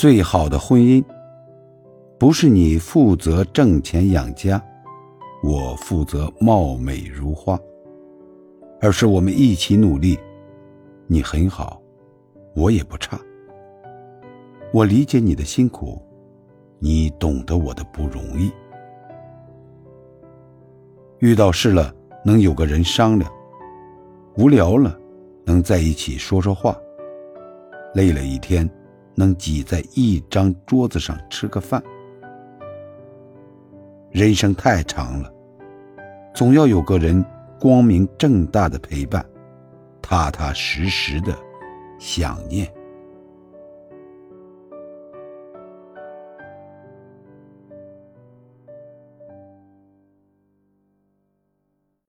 最好的婚姻，不是你负责挣钱养家，我负责貌美如花，而是我们一起努力。你很好，我也不差。我理解你的辛苦，你懂得我的不容易。遇到事了，能有个人商量；无聊了，能在一起说说话；累了一天，能挤在一张桌子上吃个饭。人生太长了，总要有个人光明正大的陪伴，踏踏实实的想念。